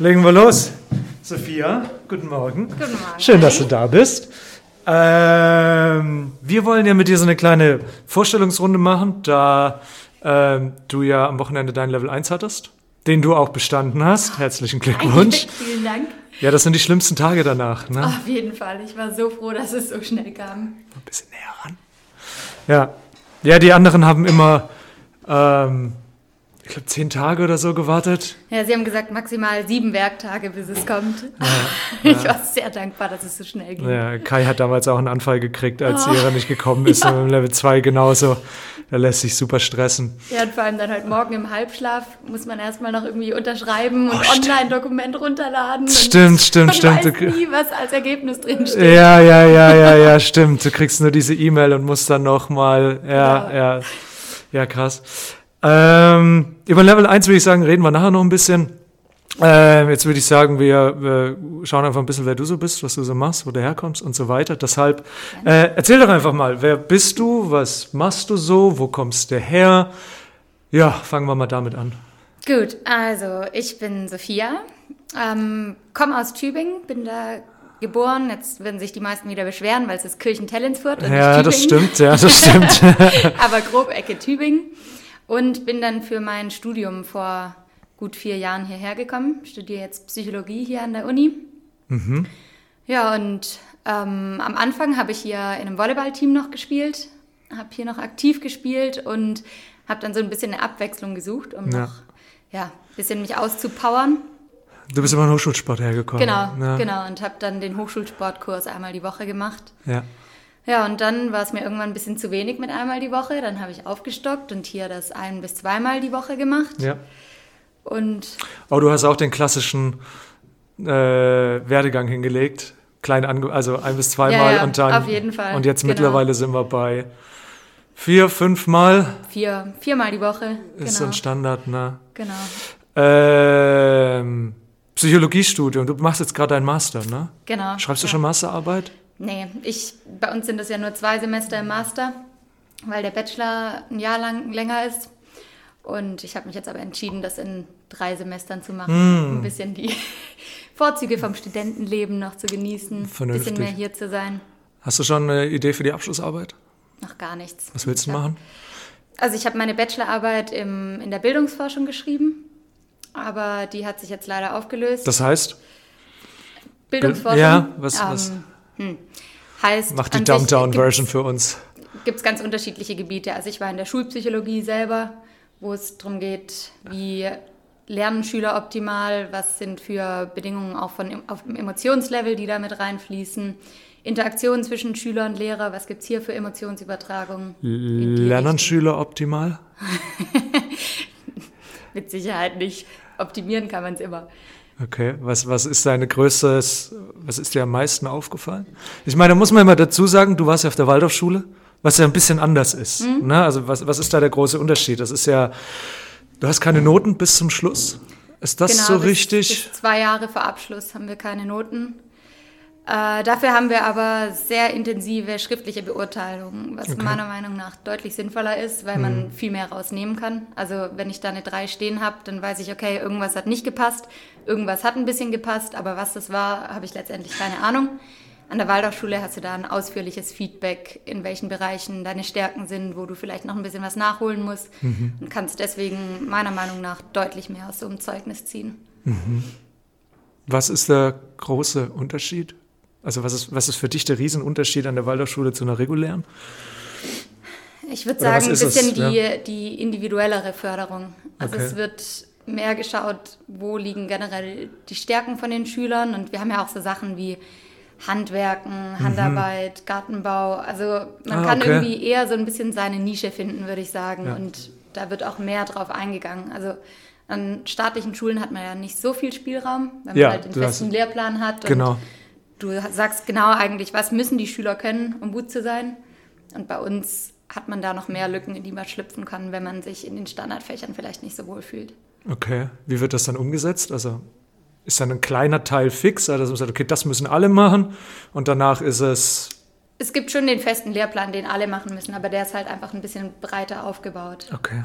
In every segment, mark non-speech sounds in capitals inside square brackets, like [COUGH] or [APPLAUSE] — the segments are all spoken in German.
Legen wir los. Sophia, guten Morgen. Guten Morgen. Schön, dass du da bist. Ähm, wir wollen ja mit dir so eine kleine Vorstellungsrunde machen, da ähm, du ja am Wochenende dein Level 1 hattest, den du auch bestanden hast. Herzlichen Glückwunsch. [LAUGHS] Vielen Dank. Ja, das sind die schlimmsten Tage danach. Ne? Auf jeden Fall. Ich war so froh, dass es so schnell kam. Ein bisschen näher ran. Ja, ja die anderen haben immer, ähm, ich glaube, zehn Tage oder so gewartet. Ja, sie haben gesagt, maximal sieben Werktage, bis es kommt. [LAUGHS] Ich war sehr dankbar, dass es so schnell ging. Ja, Kai hat damals auch einen Anfall gekriegt, als oh. ihre nicht gekommen ist. [LAUGHS] Ja. Und im Level 2 genauso. Er lässt sich super stressen. Ja, und vor allem dann halt morgen im Halbschlaf muss man erstmal noch irgendwie unterschreiben und oh, Online-Dokument runterladen. Stimmt, stimmt, man stimmt. Weiß nie, was als Ergebnis drinsteht. Ja, ja, ja, ja, ja, stimmt. Du kriegst nur diese E-Mail und musst dann nochmal, ja, ja, ja, ja, krass. Ähm, über Level 1 würde ich sagen, reden wir nachher noch ein bisschen. Äh, jetzt würde ich sagen, wir, wir, schauen einfach ein bisschen, wer du so bist, was du so machst, wo du herkommst und so weiter. Deshalb, äh, erzähl doch einfach mal, wer bist du, was machst du so, wo kommst du her? Ja, fangen wir mal damit an. Gut, also ich bin Sophia, ähm, komme aus Tübingen, bin da geboren. Jetzt werden sich die meisten wieder beschweren, weil es ist Kirchentellensfurt und Ja, das stimmt, ja, das stimmt. [LAUGHS] Aber grob Ecke Tübingen. Und bin dann für mein Studium vor gut vier Jahren hierher gekommen, studiere jetzt Psychologie hier an der Uni. Mhm. Ja, und ähm, am Anfang habe ich hier in einem Volleyballteam noch gespielt, habe hier noch aktiv gespielt und habe dann so ein bisschen eine Abwechslung gesucht, um ja. noch ja, ein bisschen mich auszupowern. Du bist immer in den Hochschulsport hergekommen. Genau, ja. genau. Und habe dann den Hochschulsportkurs einmal die Woche gemacht. Ja. Ja, und dann war es mir irgendwann ein bisschen zu wenig mit einmal die Woche. Dann habe ich aufgestockt und hier das ein- bis zweimal die Woche gemacht. Ja. Und Aber du hast auch den klassischen äh, Werdegang hingelegt. Klein ange also ein bis zweimal Ja, ja, und dann. auf jeden Fall, Und jetzt genau. mittlerweile sind wir bei vier, fünfmal. vier, viermal die Woche. Ist so genau. ein Standard, ne? genau. Ähm, Psychologiestudium. Du machst jetzt gerade deinen Master, ne? Genau. Schreibst du ja. schon Masterarbeit? Nee, ich, bei uns sind das ja nur zwei Semester im Master, weil der Bachelor ein Jahr lang länger ist. Und ich habe mich jetzt aber entschieden, das in drei Semestern zu machen, um ein bisschen die [LAUGHS] Vorzüge vom Studentenleben noch zu genießen, ein Vernünftig. bisschen mehr hier zu sein. Hast du schon eine Idee für die Abschlussarbeit? Noch gar nichts. Was willst du machen? Also ich habe meine Bachelorarbeit im, in der Bildungsforschung geschrieben, aber die hat sich jetzt leider aufgelöst. Das heißt, Bildungsforschung Ja, was- was- Hm, heißt mach die Dumbdown-Version für uns. gibt es ganz unterschiedliche Gebiete. Also ich war in der Schulpsychologie selber, wo es darum geht, wie lernen Schüler optimal, was sind für Bedingungen auch von, auf dem Emotionslevel, die da mit reinfließen. Interaktion zwischen Schüler und Lehrer, was gibt es hier für Emotionsübertragung? In die Lernen. Schüler optimal? [LAUGHS] Mit Sicherheit nicht. Optimieren kann man es immer. Okay, was, was ist deine größtes, was ist dir am meisten aufgefallen? Ich meine, da muss man immer dazu sagen, du warst ja auf der Waldorfschule, was ja ein bisschen anders ist. Mhm. Ne? Also was, was ist da der große Unterschied? Das ist ja, du hast keine Noten bis zum Schluss. Ist das so Genau, bis, richtig? Bis zwei Jahre vor Abschluss haben wir keine Noten. Äh, dafür haben wir aber sehr intensive schriftliche Beurteilungen, was Okay. meiner Meinung nach deutlich sinnvoller ist, weil man viel mehr rausnehmen kann. Also wenn ich da eine 3 stehen habe, dann weiß ich, okay, irgendwas hat nicht gepasst, irgendwas hat ein bisschen gepasst, aber was das war, habe ich letztendlich keine Ahnung. An der Waldorfschule hast du da ein ausführliches Feedback, in welchen Bereichen deine Stärken sind, wo du vielleicht noch ein bisschen was nachholen musst und kannst deswegen meiner Meinung nach deutlich mehr aus so einem Zeugnis ziehen. Was ist der große Unterschied? Also was ist, was ist für dich der Riesenunterschied an der Waldorfschule zu einer regulären? Ich würde sagen, ein bisschen die, Ja. die individuellere Förderung. Also Okay. es wird mehr geschaut, wo liegen generell die Stärken von den Schülern. Und wir haben ja auch so Sachen wie Handwerken, Handarbeit, Gartenbau. Also man Mhm. Ah, kann okay. irgendwie eher so ein bisschen seine Nische finden, würde ich sagen. Ja. Und da wird auch mehr drauf eingegangen. Also an staatlichen Schulen hat man ja nicht so viel Spielraum, weil man Ja, halt den festen Lehrplan hat. Und Genau. Du sagst genau eigentlich, was müssen die Schüler können, um gut zu sein. Und bei uns hat man da noch mehr Lücken, in die man schlüpfen kann, wenn man sich in den Standardfächern vielleicht nicht so wohl fühlt. Okay. Wie wird das dann umgesetzt? Also ist dann ein kleiner Teil fix, also dass man sagt, okay, das müssen alle machen und danach ist es Es gibt schon den festen Lehrplan, den alle machen müssen, aber der ist halt einfach ein bisschen breiter aufgebaut. okay.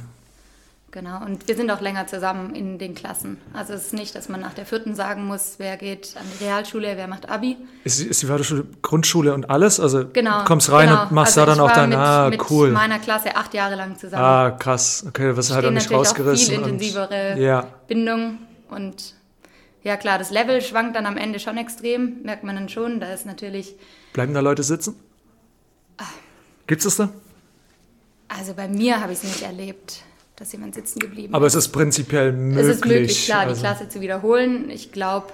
Genau, und wir sind auch länger zusammen in den Klassen. Also es ist nicht, dass man nach der vierten sagen muss, wer geht an die Realschule, wer macht Abi. Ist, ist die Waldorfschule Grundschule und alles? Also Genau. du kommst rein genau. und machst also da dann auch mit, ah, mit cool. meiner Klasse acht Jahre lang zusammen. Ah, krass. Okay, was halt auch nicht natürlich auch rausgerissen. viel und- intensivere ja, Bindung und ja klar, das Level schwankt dann am Ende schon extrem, merkt man dann schon. Da ist natürlich, bleiben da Leute sitzen? Gibt's das da? also bei mir habe ich es nicht erlebt, dass jemand sitzen geblieben Aber ist. es ist prinzipiell möglich. Es ist möglich, klar, also, die Klasse zu wiederholen. Ich glaube,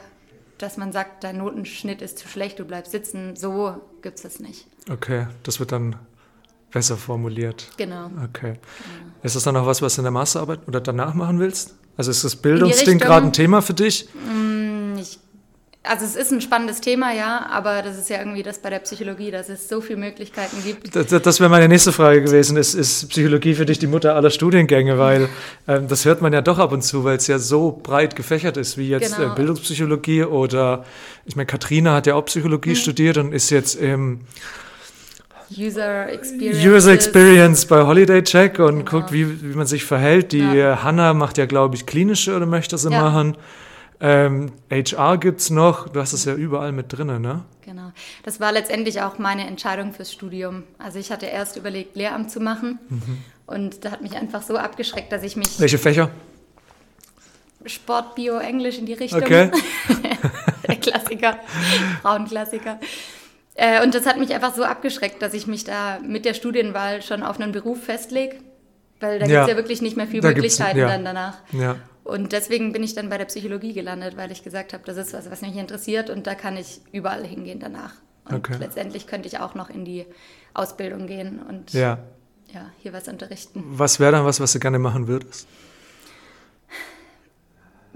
dass man sagt, dein Notenschnitt ist zu schlecht, du bleibst sitzen. So gibt es das nicht. Okay, das wird dann besser formuliert. Genau. Okay. Ist das dann noch was, was du in der Masterarbeit oder danach machen willst? Also ist das Bildungsding gerade ein Thema für dich? Ich, also es ist ein spannendes Thema, ja, aber das ist ja irgendwie das bei der Psychologie, dass es so viele Möglichkeiten gibt. Das, das wäre meine nächste Frage gewesen. Ist, ist Psychologie für dich die Mutter aller Studiengänge? Weil ähm, das hört man ja doch ab und zu, weil es ja so breit gefächert ist, wie jetzt Genau. äh, Bildungspsychologie oder, ich meine, Katrina hat ja auch. Psychologie studiert und ist jetzt im User Experience. User Experience bei Holiday Check und Genau. guckt, wie, wie man sich verhält. Die Ja. äh, Hanna macht ja, glaube ich, klinische oder möchte sie Ja. machen. Ähm, HR gibt's noch. Du hast es ja überall mit drinne, ne? Genau. Das war letztendlich auch meine Entscheidung fürs Studium. Also ich hatte erst überlegt, Lehramt zu machen. Mhm. Und da hat mich einfach so abgeschreckt, dass ich mich Welche Fächer? Sport, Bio, Englisch in die Richtung. Okay. [LAUGHS] Der Klassiker, Frauenklassiker. Äh, und das hat mich einfach so abgeschreckt, dass ich mich da mit der Studienwahl schon auf einen Beruf festlege. Weil da Ja. gibt es ja wirklich nicht mehr viel Da gibt's- Möglichkeiten ja. dann danach. Ja. Und deswegen bin ich dann bei der Psychologie gelandet, weil ich gesagt habe, das ist was, was mich interessiert und da kann ich überall hingehen danach. Und Okay. letztendlich könnte ich auch noch in die Ausbildung gehen und Ja. ja, hier was unterrichten. Was wäre dann was, was du gerne machen würdest?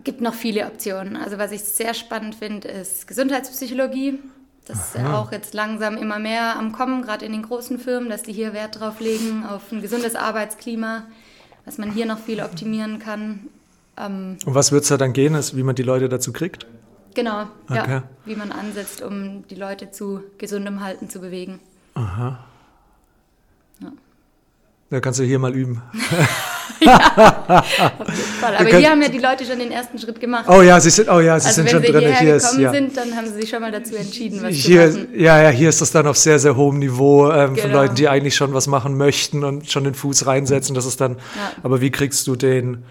gibt noch viele Optionen. Also was ich sehr spannend finde, ist Gesundheitspsychologie. Das ist ja auch jetzt langsam immer mehr am Kommen, gerade in den großen Firmen, dass die hier Wert drauf legen, auf ein gesundes Arbeitsklima, was man hier noch viel optimieren kann. Ähm, Und was wird es da dann gehen, ist, wie man die Leute dazu kriegt? genau, Okay. ja, wie man ansetzt, um die Leute zu gesundem Halten zu bewegen. Da kannst du hier mal üben. [LAUGHS] Voll. [LAUGHS] Aber könnt- hier haben ja die Leute schon den ersten Schritt gemacht. Oh ja, sie sind, oh ja, sie also sind wenn schon sie drin. hierher Hier ist, gekommen ja. sind, dann haben sie sich schon mal dazu entschieden, was Hier, zu machen. ja, ja, hier ist das dann auf sehr, sehr hohem Niveau ähm, von Genau. Leuten, die eigentlich schon was machen möchten und schon den Fuß reinsetzen. Das ist dann, Ja. aber wie kriegst du den,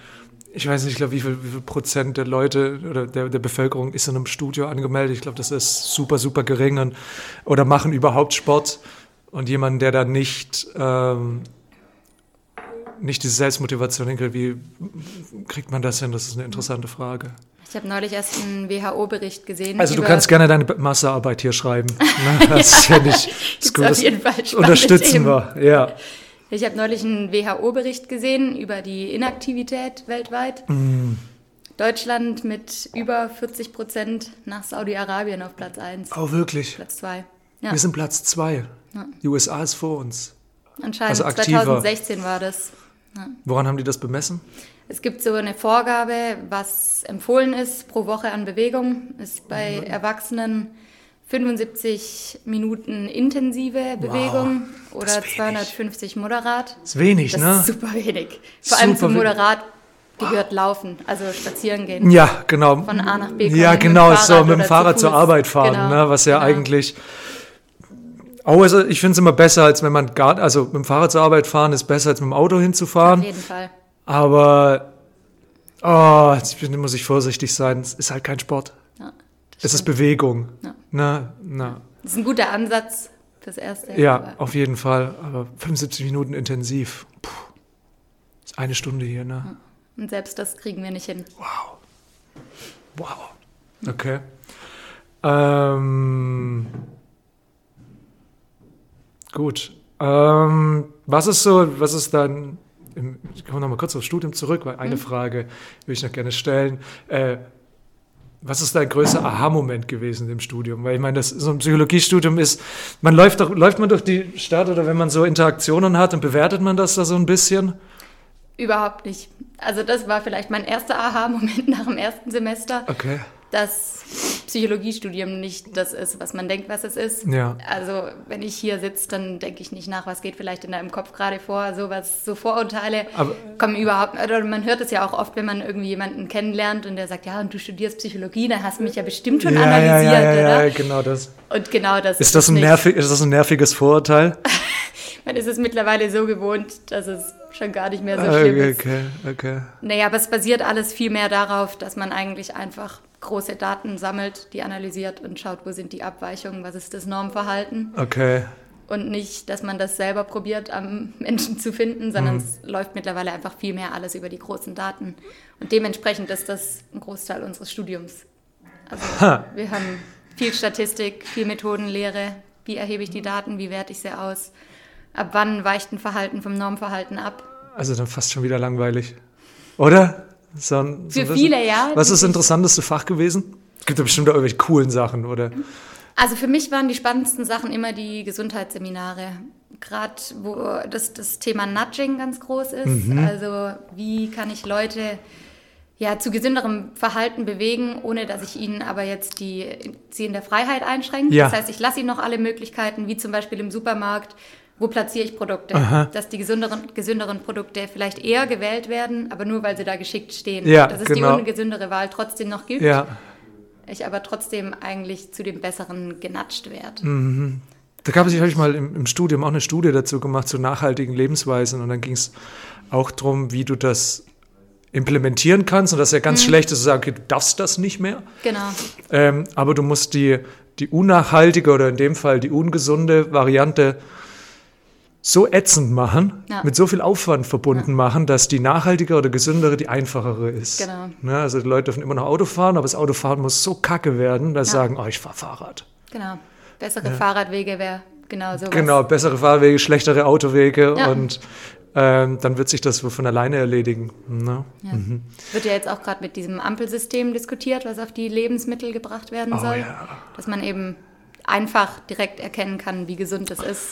ich weiß nicht, ich glaube, wie viel, wie viel Prozent der Leute oder der, der Bevölkerung ist in einem Studio angemeldet? Ich glaube, das ist super, super gering und, oder machen überhaupt Sport und jemand, der da nicht, ähm, nicht diese Selbstmotivation hinkriegt, wie kriegt man das hin? Das ist eine interessante Frage. Ich habe neulich erst einen WHO-Bericht gesehen. Also du kannst gerne deine Masterarbeit hier schreiben. Ne? Das ist ja nicht [LAUGHS] das Gibt's Gute. auf jeden Fall unterstützen Themen. wir. Ja. Ich habe neulich einen WHO-Bericht gesehen über die Inaktivität weltweit. Mm. Deutschland mit über 40 Prozent nach Saudi-Arabien auf Platz 1, Oh, wirklich. Platz 2. Ja, Wir sind Platz zwei. Die USA ist vor uns. anscheinend also aktiver. 2016 war das. Woran haben die das bemessen? Es gibt so eine Vorgabe, was empfohlen ist pro Woche an Bewegung, ist bei Mhm. Erwachsenen 75 Minuten intensive Bewegung oder das ist wenig. 250 moderat. Ist wenig, Das ne? ist super wenig. Vor allem Super zum we- Moderat gehört Laufen, also spazieren gehen. Ja, genau. Von A nach B kommen, Ja, mit genau, so Fahrrad mit dem oder zu Fahrrad zur. Arbeit fahren, Genau, ne? was ja genau. eigentlich. Oh, also ich finde es immer besser, als wenn man gar, also mit dem Fahrrad zur Arbeit fahren ist besser, als mit dem Auto Auf hinzufahren. jeden Fall. Aber, oh, jetzt muss ich vorsichtig sein. Es ist halt kein Sport. Ja, Es ist Bewegung. Ja. Na, na. das ist ein guter Ansatz fürs Erste. Ja, aber- auf jeden Fall. Aber 75 Minuten intensiv. Puh. Ist eine Stunde hier, ne? Und selbst das kriegen wir nicht hin. Wow. Wow. Okay. Ähm, gut. Ähm, was ist so, was ist dann, im, ich komme nochmal kurz aufs Studium zurück, weil eine Frage würde ich noch gerne stellen. Äh, was ist dein größter Aha-Moment gewesen im Studium? Weil ich meine, das, so ein Psychologiestudium ist, man läuft doch, läuft man durch die Stadt oder wenn man so Interaktionen hat, dann bewertet man das da so ein bisschen? Überhaupt nicht. Also das war vielleicht mein erster Aha-Moment [LAUGHS] nach dem ersten Semester, Okay. dass Psychologiestudium nicht das ist, was man denkt, was es ist. Ja. Also wenn ich hier sitze, dann denke ich nicht nach, was geht vielleicht in deinem Kopf gerade vor. Sowas, so Vorurteile Aber- kommen überhaupt. Oder man hört es ja auch oft, wenn man irgendwie jemanden kennenlernt und der sagt, ja, und du studierst Psychologie, dann hast du mich ja bestimmt schon ja, ja, analysiert, ja, ja, oder? ja, genau das. Und genau das Ist das, ein nicht. nervig, ist das ein nerviges Vorurteil? [LAUGHS] Man ist es mittlerweile so gewohnt, dass es schon gar nicht mehr so Ah, schlimm okay, ist. okay, okay. Naja, aber es basiert alles viel mehr darauf, dass man eigentlich einfach große Daten sammelt, die analysiert und schaut, wo sind die Abweichungen, was ist das Normverhalten. Okay. Und nicht, dass man das selber probiert, am Menschen zu finden, sondern es läuft mittlerweile einfach viel mehr alles über die großen Daten. Und dementsprechend ist das ein Großteil unseres Studiums. Also Ha. wir haben viel Statistik, viel Methodenlehre. Wie erhebe ich die Daten? Wie werte ich sie aus? Ab wann weicht ein Verhalten vom Normverhalten ab? Also dann fast schon wieder langweilig. Oder? So ein, so Für ein- viele, ja. Was ist das interessanteste Fach gewesen? Es gibt ja bestimmt auch irgendwelche coolen Sachen, oder? Also für mich waren die spannendsten Sachen immer die Gesundheitsseminare. Gerade wo das, das Thema Nudging ganz groß ist. Also wie kann ich Leute ja, zu gesünderem Verhalten bewegen, ohne dass ich ihnen aber jetzt die, sie in der Freiheit einschränke. Ja. Das heißt, ich lasse ihnen noch alle Möglichkeiten, wie zum Beispiel im Supermarkt, wo platziere ich Produkte, Aha. dass die gesünderen, gesünderen Produkte vielleicht eher gewählt werden, aber nur weil sie da geschickt stehen. Ja, dass es genau. die ungesündere Wahl trotzdem noch gibt Ja. ich aber trotzdem eigentlich zu dem Besseren genatscht werde. Mhm. Da gab es, habe ich mal im, im Studium auch eine Studie dazu gemacht zu nachhaltigen Lebensweisen und dann ging es auch darum, wie du das implementieren kannst und das ist ja ganz schlecht ist zu sagen, okay, du darfst das nicht mehr, Genau. ähm, aber du musst die, die unnachhaltige oder in dem Fall die ungesunde Variante so ätzend machen, Ja. mit so viel Aufwand verbunden machen, dass die nachhaltige oder gesündere die einfachere ist. Genau. Ne, also die Leute dürfen immer noch Auto fahren, aber das Autofahren muss so kacke werden, dass sie Ja. sagen, oh, ich fahre Fahrrad. Genau. Bessere Fahrradwege wäre genau sowas. Genau, bessere Fahrwege, schlechtere Autowege Ja. und ähm, dann wird sich das so von alleine erledigen. Ne? Ja. Wird ja jetzt auch gerade mit diesem Ampelsystem diskutiert, was auf die Lebensmittel gebracht werden Oh soll. ja. Dass man eben einfach direkt erkennen kann, wie gesund es ist.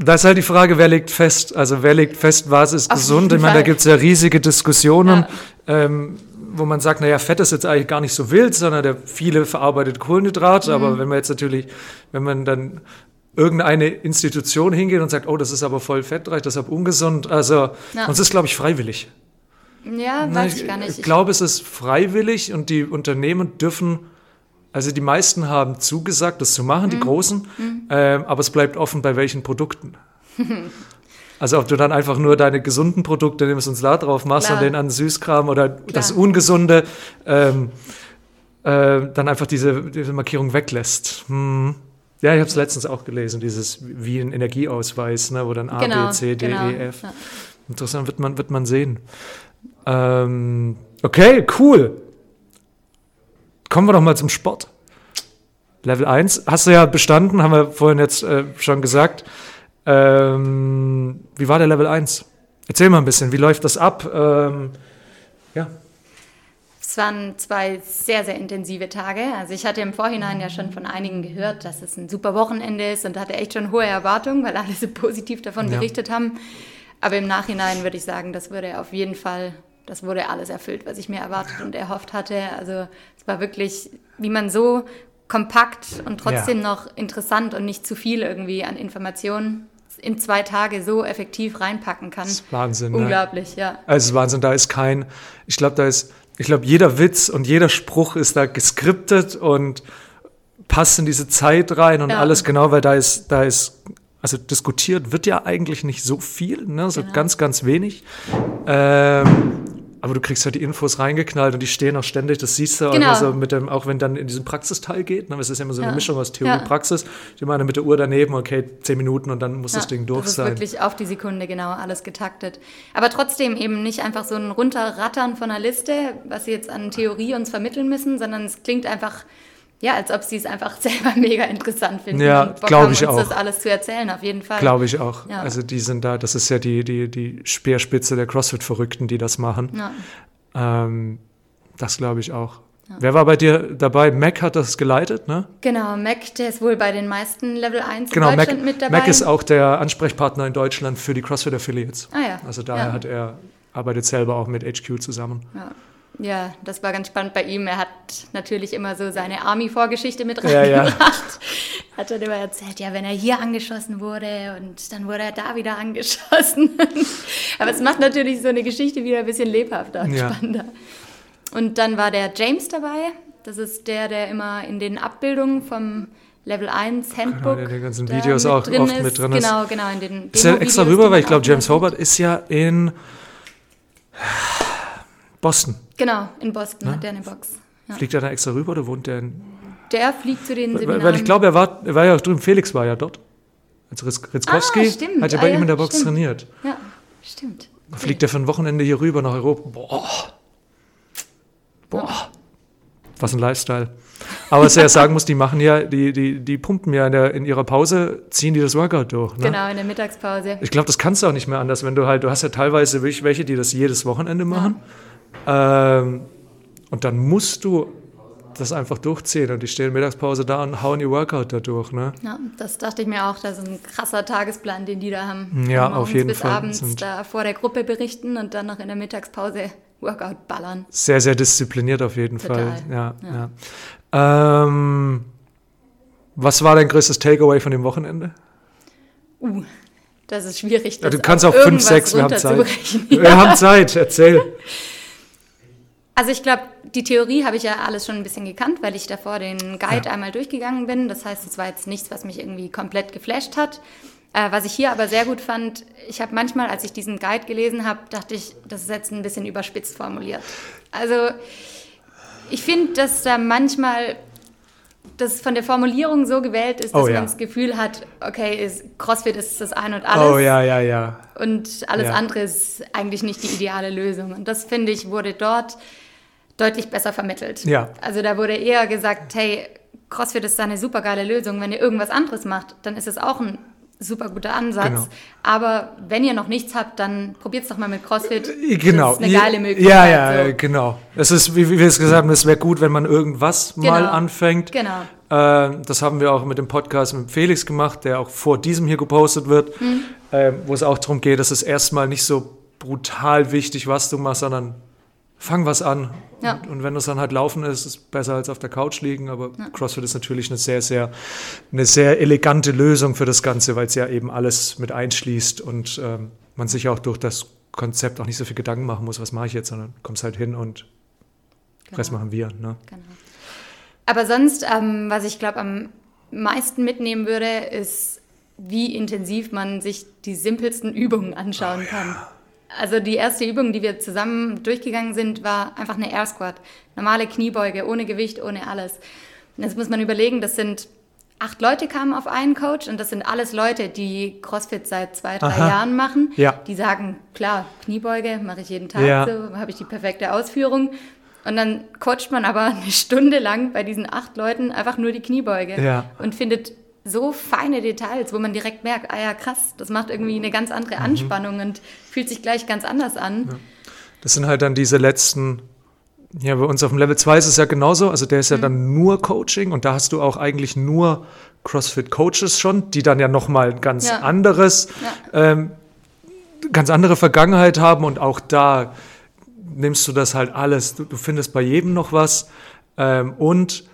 Da ist halt die Frage, wer legt fest? Also wer legt fest, was ist Auf gesund? Ich meine, da gibt es ja riesige Diskussionen, Ja. ähm, wo man sagt, naja, Fett ist jetzt eigentlich gar nicht so wild, sondern der viele verarbeitet Kohlenhydrate. Mhm. Aber wenn man jetzt natürlich, wenn man dann irgendeine Institution hingeht und sagt, oh, das ist aber voll fettreich, deshalb ungesund. Also, Ja. und es ist, glaube ich, freiwillig. Ja, weiß ich gar nicht. Ich glaube, es ist freiwillig und die Unternehmen dürfen, also die meisten haben zugesagt, das zu machen, Mhm. die Großen, ähm, aber es bleibt offen, bei welchen Produkten. [LAUGHS] also ob du dann einfach nur deine gesunden Produkte nimmst und Salat drauf machst Klar. und den an Süßkram oder das Klar. Ungesunde, ähm, äh, dann einfach diese, diese Markierung weglässt. Hm. Ja, ich habe es letztens auch gelesen, dieses wie ein Energieausweis, ne, wo dann A, genau, B, C, D, genau. E, F. Ja. Interessant wird man, wird man sehen. Ähm, okay, cool. Kommen wir doch mal zum Sport. Level 1 hast du ja bestanden, haben wir vorhin jetzt äh, schon gesagt. Ähm, wie war der Level 1? Erzähl mal ein bisschen, wie läuft das ab? Ähm, ja, Es waren zwei sehr, sehr intensive Tage. Also ich hatte im Vorhinein ja schon von einigen gehört, dass es ein super Wochenende ist und hatte echt schon hohe Erwartungen, weil alle so positiv davon Ja. berichtet haben. Aber im Nachhinein würde ich sagen, das wurde auf jeden Fall, das wurde alles erfüllt, was ich mir erwartet und erhofft hatte. Also es war wirklich, wie man so kompakt und trotzdem noch interessant und nicht zu viel irgendwie an Informationen in zwei Tage so effektiv reinpacken kann. das ist Wahnsinn. Ne? Unglaublich, ja. Also es ist Wahnsinn, da ist kein, ich glaube, da ist, ich glaube, jeder Witz und jeder Spruch ist da geskriptet und passt in diese Zeit rein und Ja. alles genau, weil da ist, da ist, also diskutiert wird ja eigentlich nicht so viel, ne? so Genau. ganz, ganz wenig. Ähm, aber du kriegst halt die Infos reingeknallt und die stehen auch ständig, das siehst du, Genau. also mit dem, auch wenn dann in diesen Praxisteil geht, ne? es ist ja immer so eine Ja. Mischung aus Theorie Ja. und Praxis, die meine mit der Uhr daneben, okay, zehn Minuten und dann muss das Ja, Ding durch das ist sein. wirklich auf die Sekunde genau alles getaktet. Aber trotzdem eben nicht einfach so ein Runterrattern von einer Liste, was sie jetzt an Theorie uns vermitteln müssen, sondern es klingt einfach, ja, als ob sie es einfach [LAUGHS] selber mega interessant finden. Ja, und Bock glaub haben, ich uns auch. das alles zu erzählen, auf jeden Fall. Glaube ich auch. Ja. Also die sind da, das ist ja die, die, die Speerspitze der CrossFit-Verrückten, die das machen. Ja. Ähm, das glaube ich auch. Wer war bei dir dabei? Mac hat das geleitet, ne? Genau, Mac, der ist wohl bei den meisten Level 1 Genau, in Mac, Deutschland mit dabei. Mac ist auch der Ansprechpartner in Deutschland für die CrossFit Affiliates. Ah ja. Also daher ja. hat er, arbeitet selber auch mit HQ zusammen. Ja. Ja, das war ganz spannend bei ihm. Er hat natürlich immer so seine Army-Vorgeschichte mit reingebracht. Ja, ja. [LAUGHS] Hat dann immer erzählt, ja, wenn er hier angeschossen wurde und dann wurde er da wieder angeschossen. [LAUGHS] Aber es macht natürlich so eine Geschichte wieder ein bisschen lebhafter und ja. spannender. Und dann war der James dabei. Das ist der, der immer in den Abbildungen vom Level 1 Handbook. Genau, in den ganzen Videos auch oft ist. mit drin ist. Genau, genau. In den ist er extra rüber, weil ich glaube, James Hobart ist ja in Boston. Genau, in Boston ja? hat der eine Box. Ja. Fliegt er da extra rüber oder wohnt der in. Der fliegt zu den Seminaren. Weil ich glaube, er war, er war ja auch drüben, Felix war ja dort. Als Ritzkowski ah, hat ja bei ah, ihm in der Box stimmt. trainiert. Ja, stimmt. Fliegt er für ein Wochenende hier rüber nach Europa. Boah. Boah. Was ein Lifestyle. Aber was ich ja sagen muss, die machen ja, die, die, die pumpen ja in, der, in ihrer Pause, ziehen die das Workout durch. Ne? Genau, in der Mittagspause. Ich glaube, das kannst du auch nicht mehr anders, wenn du halt, du hast ja teilweise welche, die das jedes Wochenende machen. Ja. Ähm, und dann musst du das einfach durchziehen und die stehen Mittagspause da und hauen ihr Workout da durch. Ne? Ja, das dachte ich mir auch, das ist ein krasser Tagesplan, den die da haben. Ja, auf jeden bis Fall. bis abends da vor der Gruppe berichten und dann noch in der Mittagspause Workout ballern. Sehr, sehr diszipliniert auf jeden Total. Fall. Ja, ja. ja. Ähm, was war dein größtes Takeaway von dem Wochenende? Uh, das ist schwierig. Ja, du kannst auch fünf, sechs, wir haben Zeit. Wir haben [LAUGHS] Zeit, erzähl. Also ich glaube, die Theorie habe ich ja alles schon ein bisschen gekannt, weil ich davor den Guide ja. einmal durchgegangen bin. Das heißt, es war jetzt nichts, was mich irgendwie komplett geflasht hat. Äh, was ich hier aber sehr gut fand, ich habe manchmal, als ich diesen Guide gelesen habe, dachte ich, das ist jetzt ein bisschen überspitzt formuliert. Also ich finde, dass da manchmal das von der Formulierung so gewählt ist, dass oh, ja. man das Gefühl hat, okay, ist, CrossFit ist das ein und alles. Oh ja, ja, ja. Und alles ja. andere ist eigentlich nicht die ideale Lösung. Und das, finde ich, wurde dort deutlich besser vermittelt. Ja. Also da wurde eher gesagt, hey, CrossFit ist da eine super geile Lösung. Wenn ihr irgendwas anderes macht, dann ist es auch ein super guter Ansatz. Genau. Aber wenn ihr noch nichts habt, dann probiert es doch mal mit CrossFit. Genau. Das ist eine geile Möglichkeit. Ja, ja, so. genau. Es ist, wie, wie wir es gesagt haben, es wäre gut, wenn man irgendwas genau. mal anfängt. Genau. Äh, das haben wir auch mit dem Podcast mit Felix gemacht, der auch vor diesem hier gepostet wird, mhm. äh, wo es auch darum geht, dass es erstmal nicht so brutal wichtig, was du machst, sondern fang was an. Ja. Und, und, wenn es dann halt laufen ist, ist es besser als auf der Couch liegen. Aber ja. CrossFit ist natürlich eine sehr, sehr, eine sehr elegante Lösung für das Ganze, weil es ja eben alles mit einschließt und ähm, man sich auch durch das Konzept auch nicht so viel Gedanken machen muss, was mache ich jetzt, sondern kommst halt hin und genau. Rest machen wir. Ne? Genau. Aber sonst, ähm, was ich glaube am meisten mitnehmen würde, ist, wie intensiv man sich die simpelsten Übungen anschauen oh, kann. Ja. Also die erste Übung, die wir zusammen durchgegangen sind, war einfach eine Air Squat. Normale Kniebeuge, ohne Gewicht, ohne alles. Und jetzt muss man überlegen, das sind acht Leute kamen auf einen Coach und das sind alles Leute, die CrossFit seit zwei, drei Aha. Jahren machen. Ja. Die sagen, klar, Kniebeuge mache ich jeden Tag, ja. so habe ich die perfekte Ausführung. Und dann coacht man aber eine Stunde lang bei diesen acht Leuten einfach nur die Kniebeuge ja. und findet so feine Details, wo man direkt merkt, ah ja, krass, das macht irgendwie eine ganz andere mhm. Anspannung mhm. und fühlt sich gleich ganz anders an. Ja. Das sind halt dann diese letzten, ja, bei uns auf dem Level 2 ist es ja genauso, also der ist ja mhm. dann nur Coaching und da hast du auch eigentlich nur CrossFit-Coaches schon, die dann ja nochmal ganz ja. anderes, ja. Ähm, ganz andere Vergangenheit haben und auch da nimmst du das halt alles, du, du findest bei jedem noch was ähm, und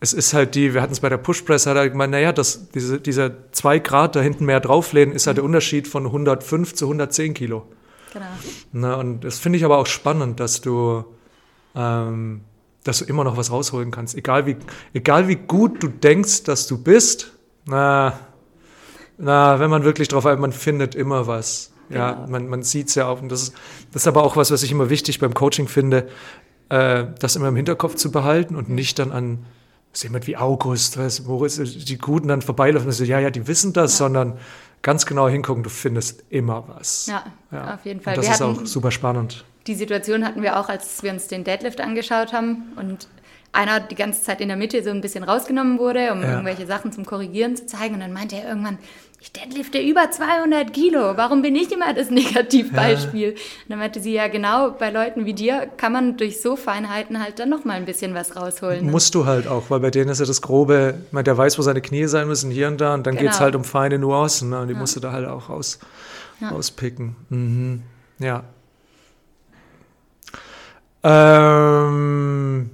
es ist halt die, wir hatten es bei der Pushpress, hat er gemeint, naja, das, diese, dieser zwei Grad da hinten mehr drauflehnen, ist halt der Unterschied von 105 zu 110 Kilo. Genau. Na, und das finde ich aber auch spannend, dass du, ähm, dass du immer noch was rausholen kannst. Egal wie, egal wie gut du denkst, dass du bist, na, na, wenn man wirklich drauf einmal, man findet immer was. Genau. Ja, man, man sieht es ja auch. Und das ist, das ist aber auch was, was ich immer wichtig beim Coaching finde, äh, das immer im Hinterkopf zu behalten und nicht dann an ist jemand wie August, was, Moritz, die Guten dann vorbeilaufen und so, ja, ja, die wissen das, ja. sondern ganz genau hingucken, du findest immer was. Ja, ja. auf jeden Fall. Und das wir ist auch super spannend. Die Situation hatten wir auch, als wir uns den Deadlift angeschaut haben und einer die ganze Zeit in der Mitte so ein bisschen rausgenommen wurde, um ja. irgendwelche Sachen zum Korrigieren zu zeigen. Und dann meinte er irgendwann, ich deadlifte über 200 Kilo, warum bin ich immer das [LAUGHS] Negativbeispiel? Ja. Und dann meinte sie, ja genau, bei Leuten wie dir kann man durch so Feinheiten halt dann nochmal ein bisschen was rausholen. Ne? Musst du halt auch, weil bei denen ist ja das Grobe, meine, der weiß, wo seine Knie sein müssen, hier und da, und dann genau. geht es halt um feine Nuancen, ne? und die ja. musst du da halt auch raus, ja. rauspicken. Mhm. Ja. Ähm,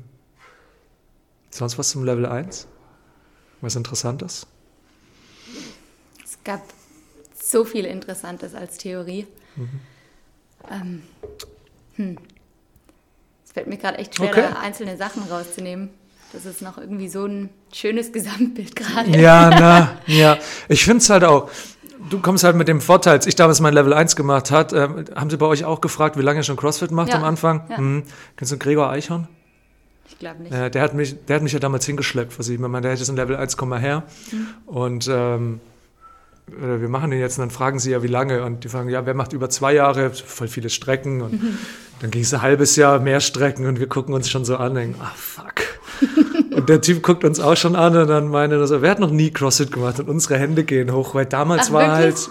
sonst was zum Level 1? Was Interessantes? Es gab so viel Interessantes als Theorie. Mhm. Ähm, hm. Es fällt mir gerade echt schwer, okay. da einzelne Sachen rauszunehmen. Das ist noch irgendwie so ein schönes Gesamtbild gerade. Ja, [LAUGHS] na, ja. Ich finde es halt auch, du kommst halt mit dem Vorteil, als ich damals mein Level 1 gemacht hat, äh, haben sie bei euch auch gefragt, wie lange ihr schon CrossFit macht ja. am Anfang? Ja. Mhm. Kennst du Gregor Eichhorn? Ich glaube nicht. Äh, der, hat mich, der hat mich ja damals hingeschleppt sie. Ich meine, der hätte so ein Level 1, komm mal her. Mhm. Und ähm, wir machen den jetzt und dann fragen sie ja, wie lange. Und die fragen, ja, wer macht über zwei Jahre? Voll viele Strecken. Und mhm. [LAUGHS] dann ging es ein halbes Jahr mehr Strecken und wir gucken uns schon so an und denken, ah, fuck. [LAUGHS] Und der Typ guckt uns auch schon an und dann meinte er so, wer hat noch nie CrossFit gemacht und unsere Hände gehen hoch, weil damals Ach, war wirklich? halt,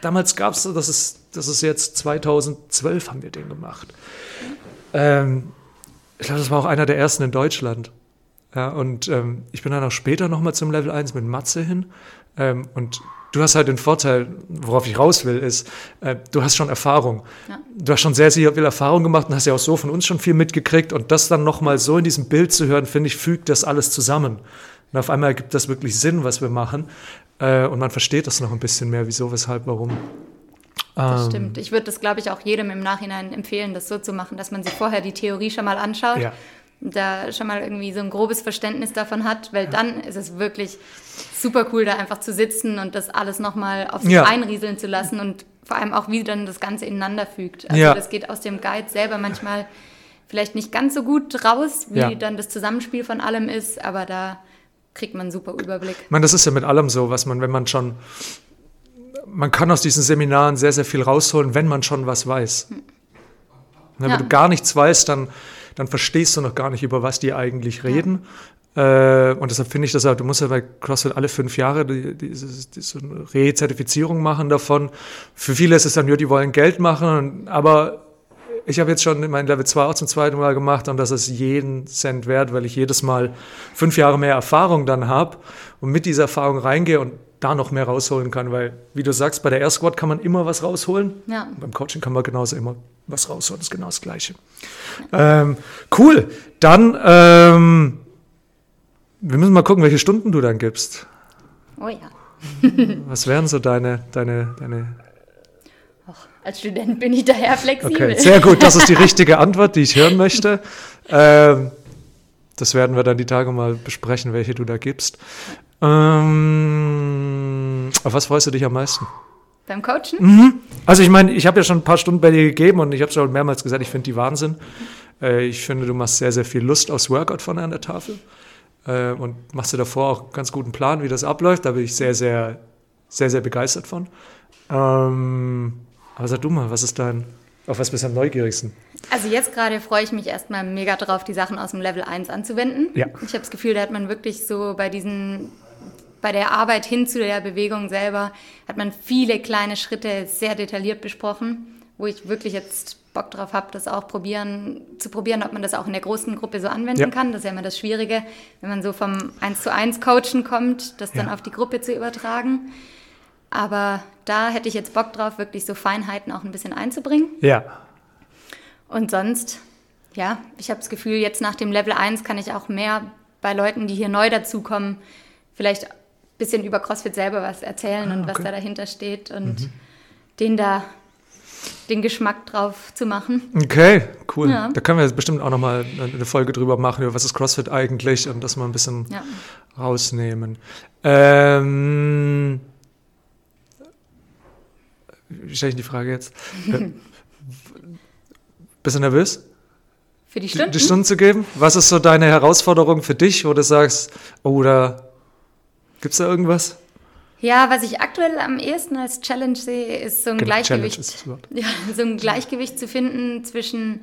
damals gab es, das ist, das ist jetzt 2012 haben wir den gemacht. Ähm, ich glaube, das war auch einer der ersten in Deutschland. Ja, und ähm, ich bin dann auch später nochmal zum Level 1 mit Matze hin. Ähm, und du hast halt den Vorteil, worauf ich raus will, ist, äh, du hast schon Erfahrung. Ja. Du hast schon sehr, sehr viel Erfahrung gemacht und hast ja auch so von uns schon viel mitgekriegt. Und das dann nochmal so in diesem Bild zu hören, finde ich, fügt das alles zusammen. Und auf einmal gibt das wirklich Sinn, was wir machen. Äh, und man versteht das noch ein bisschen mehr, wieso, weshalb, warum. Das ähm, stimmt. Ich würde das, glaube ich, auch jedem im Nachhinein empfehlen, das so zu machen, dass man sich vorher die Theorie schon mal anschaut. Ja da schon mal irgendwie so ein grobes Verständnis davon hat, weil dann ist es wirklich super cool, da einfach zu sitzen und das alles nochmal auf sich ja. einrieseln zu lassen und vor allem auch, wie dann das Ganze ineinander fügt. Also ja. das geht aus dem Guide selber manchmal vielleicht nicht ganz so gut raus, wie ja. dann das Zusammenspiel von allem ist, aber da kriegt man einen super Überblick. Ich meine, das ist ja mit allem so, was man, wenn man schon, man kann aus diesen Seminaren sehr, sehr viel rausholen, wenn man schon was weiß. Hm. Wenn du gar nichts weißt, dann dann verstehst du noch gar nicht, über was die eigentlich reden. Ja. Äh, und deshalb finde ich das auch, du musst ja bei CrossFit alle fünf Jahre die, diese, diese Rezertifizierung machen davon. Für viele ist es dann, ja, die wollen Geld machen, aber ich habe jetzt schon mein Level 2 auch zum zweiten Mal gemacht und das ist jeden Cent wert, weil ich jedes Mal fünf Jahre mehr Erfahrung dann habe und mit dieser Erfahrung reingehe und da noch mehr rausholen kann, weil, wie du sagst, bei der Air Squad kann man immer was rausholen. Ja. Beim Coaching kann man genauso immer was rausholen, das ist genau das Gleiche. Ähm, cool, dann, ähm, wir müssen mal gucken, welche Stunden du dann gibst. Oh ja. [LAUGHS] was wären so deine, deine, deine als Student bin ich daher flexibel. Okay, sehr gut, das ist die [LAUGHS] richtige Antwort, die ich hören möchte. [LAUGHS] Ähm, das werden wir dann die Tage mal besprechen, welche du da gibst. Ähm, auf was freust du dich am meisten? Beim Coachen? Mhm. Also ich meine, ich habe ja schon ein paar Stunden bei dir gegeben und ich habe schon mehrmals gesagt, ich finde die Wahnsinn. Äh, ich finde, du machst sehr, sehr viel Lust aufs Workout von an der Tafel äh, und machst dir davor auch einen ganz guten Plan, wie das abläuft. Da bin ich sehr, sehr, sehr, sehr begeistert von. Ähm, aber sag du mal, was ist dein, auf was bist du am neugierigsten? Also jetzt gerade freue ich mich erstmal mega drauf, die Sachen aus dem Level 1 anzuwenden. Ja. Ich habe das Gefühl, da hat man wirklich so bei diesen bei der Arbeit hin zu der Bewegung selber hat man viele kleine Schritte sehr detailliert besprochen, wo ich wirklich jetzt Bock drauf habe, das auch probieren, zu probieren, ob man das auch in der großen Gruppe so anwenden ja. kann. Das ist ja immer das Schwierige, wenn man so vom 1 zu 1 Coachen kommt, das dann auf die Gruppe zu übertragen. Aber da hätte ich jetzt Bock drauf, wirklich so Feinheiten auch ein bisschen einzubringen. Ja. Und sonst, ja, ich habe das Gefühl, jetzt nach dem Level 1 kann ich auch mehr bei Leuten, die hier neu dazukommen, vielleicht bisschen über CrossFit selber was erzählen ah, und was da dahinter steht und mhm. denen da den Geschmack drauf zu machen. Okay, cool. Ja. Da können wir jetzt bestimmt auch nochmal eine Folge drüber machen, über was ist CrossFit eigentlich und das mal ein bisschen ja. rausnehmen. Ähm, wie stelle ich die Frage jetzt? [LAUGHS] Bist du nervös? Für die Stunden? Die, die Stunden zu geben? Was ist so deine Herausforderung für dich, wo du sagst, oh, da Gibt es da irgendwas? Ja, was ich aktuell am ehesten als Challenge sehe, ist so ein genau, Gleichgewicht. Ja, so ein Gleichgewicht zu finden zwischen,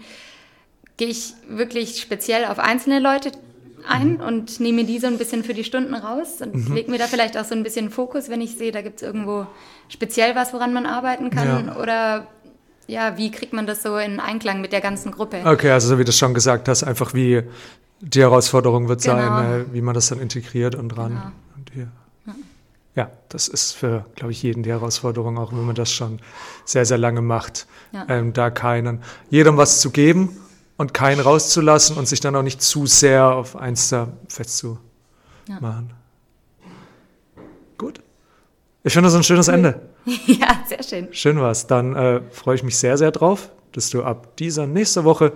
gehe ich wirklich speziell auf einzelne Leute ein mhm. und nehme die so ein bisschen für die Stunden raus und mhm. lege mir da vielleicht auch so ein bisschen Fokus, wenn ich sehe, da gibt es irgendwo speziell was, woran man arbeiten kann ja. oder ja, wie kriegt man das so in Einklang mit der ganzen Gruppe? Okay, also so wie du schon gesagt hast, einfach wie die Herausforderung wird genau. sein, äh, wie man das dann integriert und dran. Genau hier. Ja. das ist für, glaube ich, jeden die Herausforderung, auch wenn man das schon sehr, sehr lange macht, ja. ähm, da keinen, jedem was zu geben und keinen rauszulassen und sich dann auch nicht zu sehr auf eins da festzumachen. Ja. Gut. Ich finde das ein schönes cool. Ende. [LAUGHS] Ja, sehr schön. Schön war's. Dann äh, freue ich mich sehr, sehr drauf, dass du ab dieser nächste Woche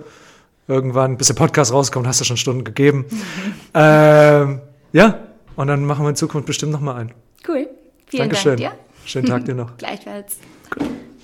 irgendwann, bis der Podcast rauskommt, hast du schon Stunden gegeben. [LAUGHS] ähm, ja, und dann machen wir in Zukunft bestimmt nochmal einen. Cool. Vielen Dankeschön. Dank dir. Schönen Tag dir [LAUGHS] noch. Gleichfalls. Gut.